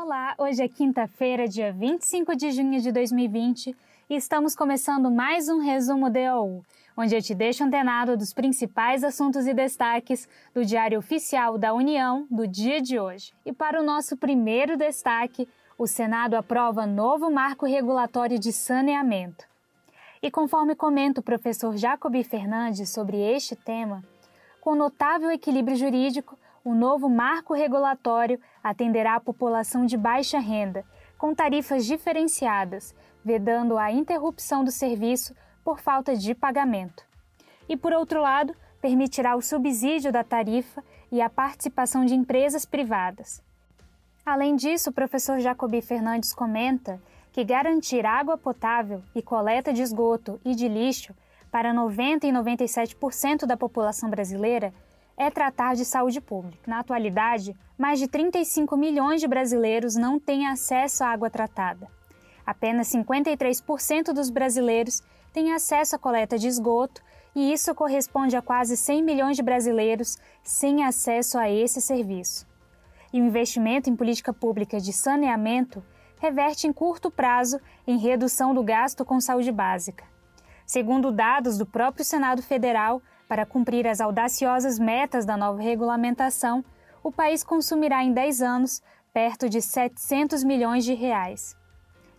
Olá, hoje é quinta-feira, dia 25 de junho de 2020 e estamos começando mais um resumo DOU, onde eu te deixo antenado dos principais assuntos e destaques do Diário Oficial da União do dia de hoje. E para o nosso primeiro destaque, o Senado aprova novo marco regulatório de saneamento. E conforme comenta o professor Jacobi Fernandes sobre este tema, com notável equilíbrio jurídico, o novo marco regulatório atenderá a população de baixa renda, com tarifas diferenciadas, vedando a interrupção do serviço por falta de pagamento. E, por outro lado, permitirá o subsídio da tarifa e a participação de empresas privadas. Além disso, o professor Jacobi Fernandes comenta que garantir água potável e coleta de esgoto e de lixo para 90 e 97% da população brasileira é tratar de saúde pública. Na atualidade, mais de 35 milhões de brasileiros não têm acesso à água tratada. Apenas 53% dos brasileiros têm acesso à coleta de esgoto, e isso corresponde a quase 100 milhões de brasileiros sem acesso a esse serviço. E o investimento em política pública de saneamento reverte em curto prazo em redução do gasto com saúde básica. Segundo dados do próprio Senado Federal, para cumprir as audaciosas metas da nova regulamentação, o país consumirá em 10 anos perto de 700 milhões de reais.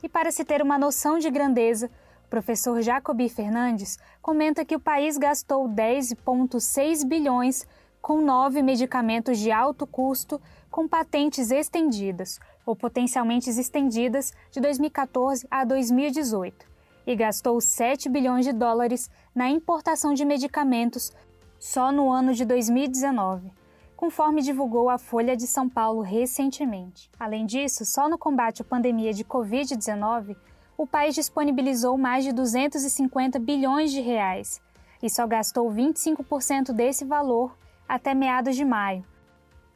E para se ter uma noção de grandeza, o professor Jacobi Fernandes comenta que o país gastou 10,6 bilhões com nove medicamentos de alto custo com patentes estendidas ou potencialmente estendidas de 2014 a 2018 e gastou 7 bilhões de dólares na importação de medicamentos só no ano de 2019, conforme divulgou a Folha de São Paulo recentemente. Além disso, só no combate à pandemia de Covid-19, o país disponibilizou mais de 250 bilhões de reais e só gastou 25% desse valor até meados de maio,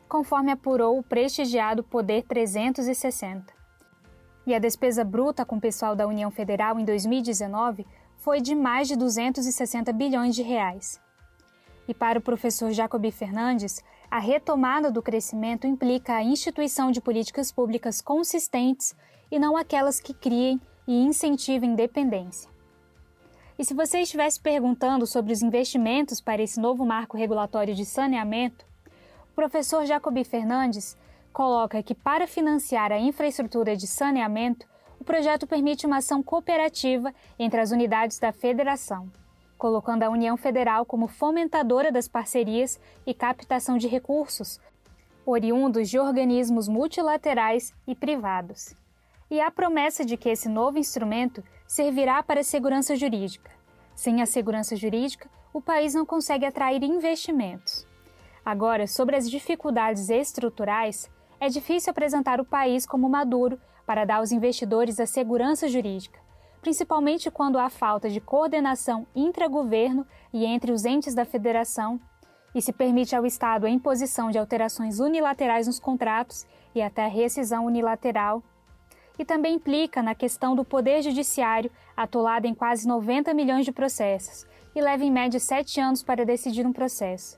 conforme apurou o prestigiado Poder 360 e a despesa bruta com o pessoal da União Federal em 2019 foi de mais de 260 bilhões de reais. E para o professor Jacobi Fernandes, a retomada do crescimento implica a instituição de políticas públicas consistentes e não aquelas que criem e incentivem dependência. E se você estivesse perguntando sobre os investimentos para esse novo marco regulatório de saneamento, o professor Jacobi Fernandes coloca que, para financiar a infraestrutura de saneamento, o projeto permite uma ação cooperativa entre as unidades da federação, colocando a União Federal como fomentadora das parcerias e captação de recursos, oriundos de organismos multilaterais e privados. E a promessa de que esse novo instrumento servirá para a segurança jurídica. Sem a segurança jurídica, o país não consegue atrair investimentos. Agora, sobre as dificuldades estruturais, é difícil apresentar o país como maduro para dar aos investidores a segurança jurídica, principalmente quando há falta de coordenação intra-governo e entre os entes da federação, e se permite ao Estado a imposição de alterações unilaterais nos contratos e até a rescisão unilateral. E também implica na questão do poder judiciário, atolado em quase 90 milhões de processos, e leva em média sete anos para decidir um processo.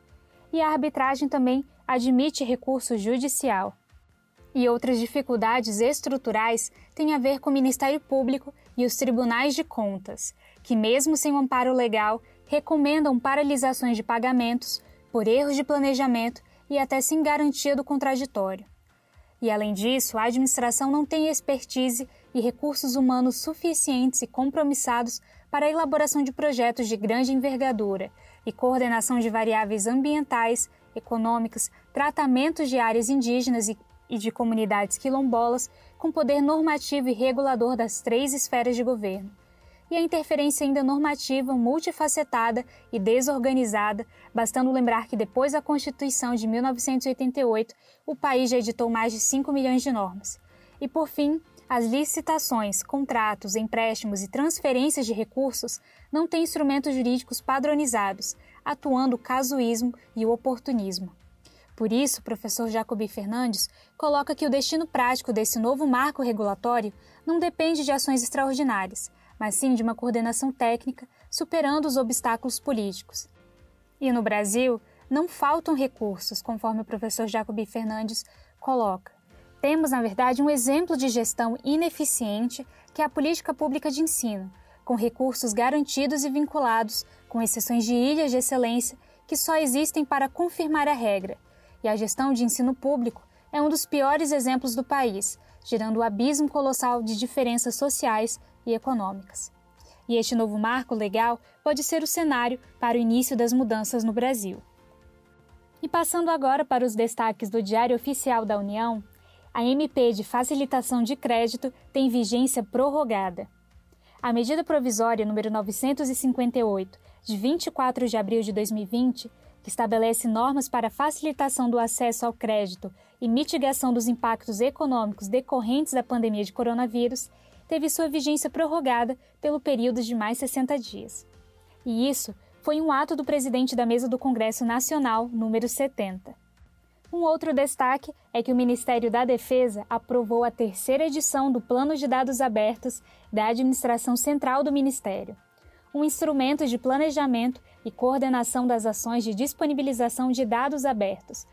E a arbitragem também admite recurso judicial e outras dificuldades estruturais têm a ver com o Ministério Público e os tribunais de contas, que, mesmo sem um amparo legal, recomendam paralisações de pagamentos por erros de planejamento e até sem garantia do contraditório. E, além disso, a administração não tem expertise e recursos humanos suficientes e compromissados para a elaboração de projetos de grande envergadura e coordenação de variáveis ambientais, econômicas, tratamentos de áreas indígenas e e de comunidades quilombolas com poder normativo e regulador das três esferas de governo, e a interferência ainda normativa multifacetada e desorganizada, bastando lembrar que depois da Constituição de 1988, o país já editou mais de 5 milhões de normas. E por fim, as licitações, contratos, empréstimos e transferências de recursos não têm instrumentos jurídicos padronizados, atuando o casuísmo e o oportunismo. Por isso, o professor Jacobi Fernandes coloca que o destino prático desse novo marco regulatório não depende de ações extraordinárias, mas sim de uma coordenação técnica superando os obstáculos políticos. E no Brasil, não faltam recursos, conforme o professor Jacobi Fernandes coloca. Temos, na verdade, um exemplo de gestão ineficiente que é a política pública de ensino, com recursos garantidos e vinculados, com exceções de ilhas de excelência que só existem para confirmar a regra. E a gestão de ensino público é um dos piores exemplos do país, gerando o um abismo colossal de diferenças sociais e econômicas. E este novo marco legal pode ser o cenário para o início das mudanças no Brasil. E passando agora para os destaques do Diário Oficial da União, a MP de facilitação de crédito tem vigência prorrogada. A medida provisória número 958, de 24 de abril de 2020, que estabelece normas para facilitação do acesso ao crédito e mitigação dos impactos econômicos decorrentes da pandemia de coronavírus, teve sua vigência prorrogada pelo período de mais 60 dias. E isso foi um ato do presidente da mesa do Congresso Nacional, número 70. Um outro destaque é que o Ministério da Defesa aprovou a terceira edição do Plano de Dados Abertos da Administração Central do Ministério, um instrumento de planejamento e coordenação das ações de disponibilização de dados abertos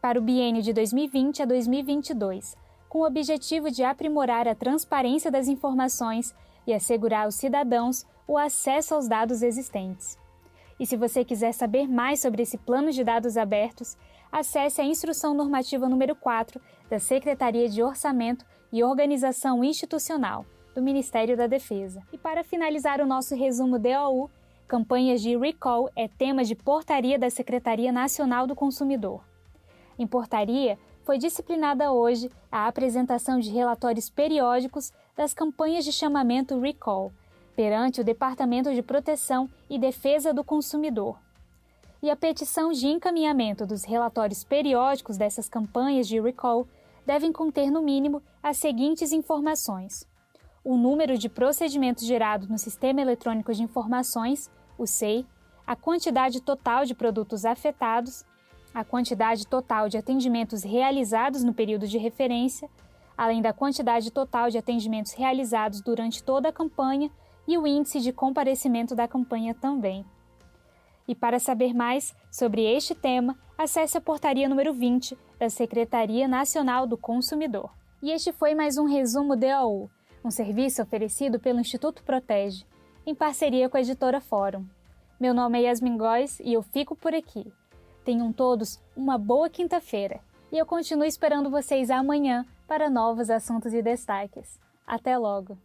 para o biênio de 2020 a 2022, com o objetivo de aprimorar a transparência das informações e assegurar aos cidadãos o acesso aos dados existentes. E se você quiser saber mais sobre esse plano de dados abertos, acesse a Instrução Normativa número 4 da Secretaria de Orçamento e Organização Institucional do Ministério da Defesa. E para finalizar o nosso resumo DOU, campanhas de recall é tema de portaria da Secretaria Nacional do Consumidor. Em portaria, foi disciplinada hoje a apresentação de relatórios periódicos das campanhas de chamamento recall perante o Departamento de Proteção e Defesa do Consumidor, e a petição de encaminhamento dos relatórios periódicos dessas campanhas de recall devem conter, no mínimo, as seguintes informações: o número de procedimentos gerados no Sistema Eletrônico de Informações, o SEI, a quantidade total de produtos afetados, a quantidade total de atendimentos realizados no período de referência, além da quantidade total de atendimentos realizados durante toda a campanha e o índice de comparecimento da campanha também. E para saber mais sobre este tema, acesse a portaria número 20 da Secretaria Nacional do Consumidor. E este foi mais um resumo DAU, um serviço oferecido pelo Instituto Protege, em parceria com a editora Fórum. Meu nome é Yasmin Góes e eu fico por aqui. Tenham todos uma boa quinta-feira e eu continuo esperando vocês amanhã para novos assuntos e destaques. Até logo!